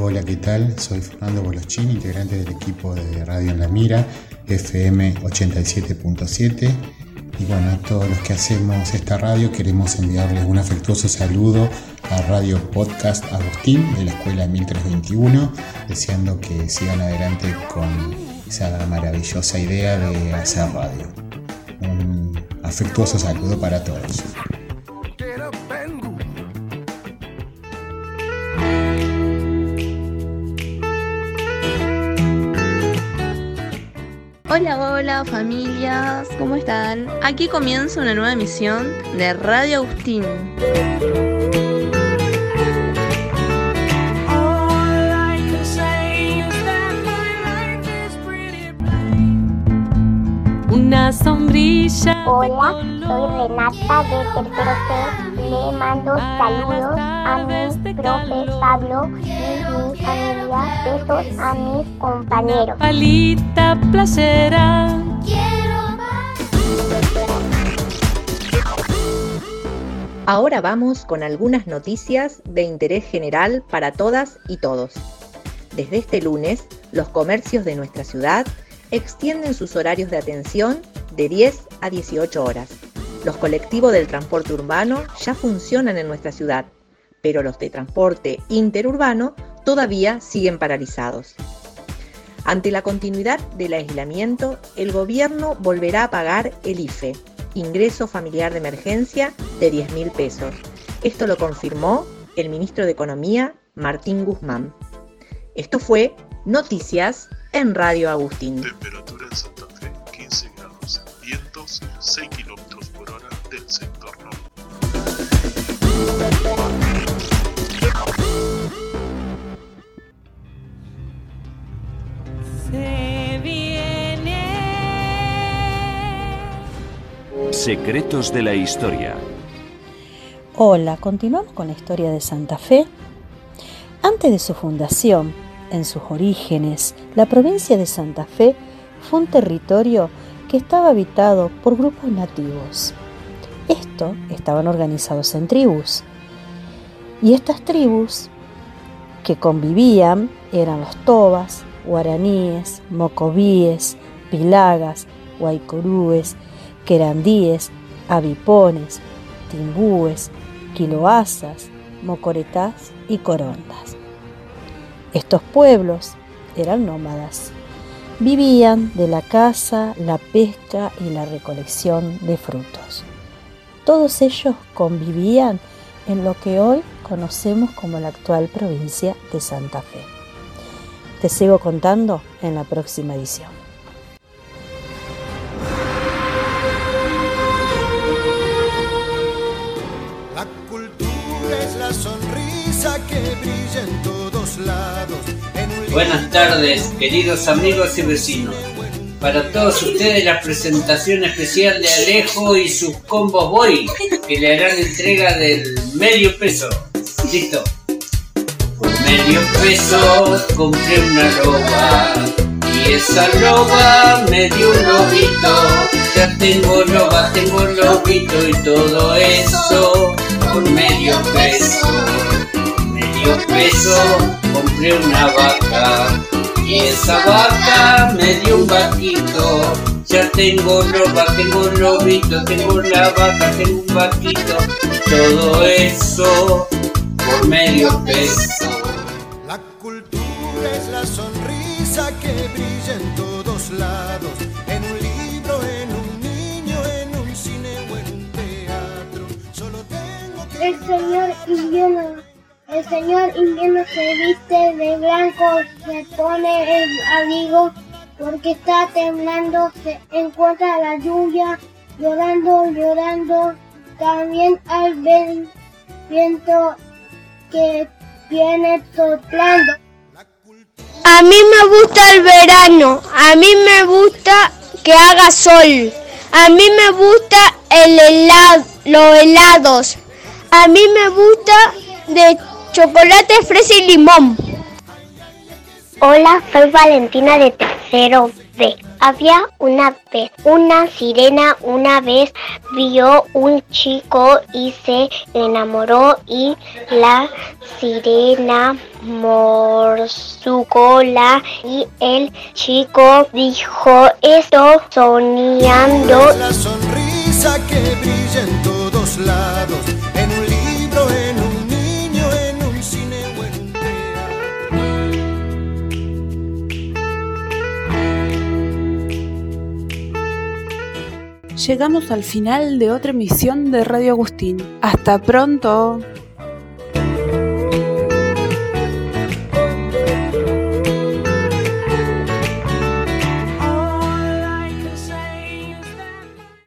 Hola, ¿qué tal? Soy Fernando Bolochín, integrante del equipo de Radio en la Mira, FM 87.7. Y bueno, a todos los que hacemos esta radio queremos enviarles un afectuoso saludo a Radio Podcast Agustín de la Escuela 1321, deseando que sigan adelante con esa maravillosa idea de hacer radio. Un afectuoso saludo para todos. Hola, hola familias, ¿cómo están? Aquí comienza una nueva emisión de Radio Agustín. Una sombrilla. Hola, soy Renata de Tercero C. Le mando saludos a mi profe Pablo y mi familia. Besos a mis compañeros. Palita placera. Ahora vamos con algunas noticias de interés general para todas y todos. Desde este lunes, los comercios de nuestra ciudad extienden sus horarios de atención de 10 a 18 horas. Los colectivos del transporte urbano ya funcionan en nuestra ciudad, pero los de transporte interurbano todavía siguen paralizados. Ante la continuidad del aislamiento, el gobierno volverá a pagar el IFE, ingreso familiar de emergencia de 10 mil pesos. Esto lo confirmó el ministro de Economía, Martín Guzmán. Esto fue Noticias en Radio Agustín. Temperatura en Santa Fe 15 grados. Vientos 6 kilómetros por hora del sector norte. Se viene. Secretos de la Historia. Hola, continuamos con la historia de Santa Fe. Antes de su fundación, en sus orígenes, la provincia de Santa Fe fue un territorio que estaba habitado por grupos nativos. Estos estaban organizados en tribus. Y estas tribus que convivían eran los tobas, guaraníes, mocovíes, pilagas, guaycorúes, querandíes, avipones, timbúes, quiloazas, mocoretás y corondas. Estos pueblos eran nómadas. Vivían de la caza, la pesca y la recolección de frutos. Todos ellos convivían en lo que hoy conocemos como la actual provincia de Santa Fe. Te sigo contando en la próxima edición. Buenas tardes, queridos amigos y vecinos. Para todos ustedes la presentación especial de Alejo y sus combos boy, que le harán entrega del medio peso. Listo. Por medio peso compré una loba y esa loba me dio un lobito. Ya tengo loba, tengo lobito y todo eso por medio peso. Medio peso compré una vaca y esa vaca me dio un vaquito. Ya tengo loba, tengo lobito, tengo la vaca, tengo un vaquito. Todo eso por medio peso. La cultura es la sonrisa que brilla en todos lados. En un libro, en un niño, en un cine o en un teatro. Solo tengo que. El señor invierno, el señor invierno se viste de blanco, se pone el abrigo porque está temblando, se encuentra la lluvia, llorando, llorando. También al viento que viene soplando. A mí me gusta el verano, a mí me gusta que haga sol, a mí me gusta el helado, los helados, a mí me gusta de chocolate, fresa y limón. Hola, soy Valentina de tercero B. Había una vez una sirena, una vez vio un chico y se enamoró y la sirena su cola y el chico dijo esto soñando. La sonrisa que brilla en todos lados, Llegamos al final de otra emisión de Radio Agustín. Hasta pronto.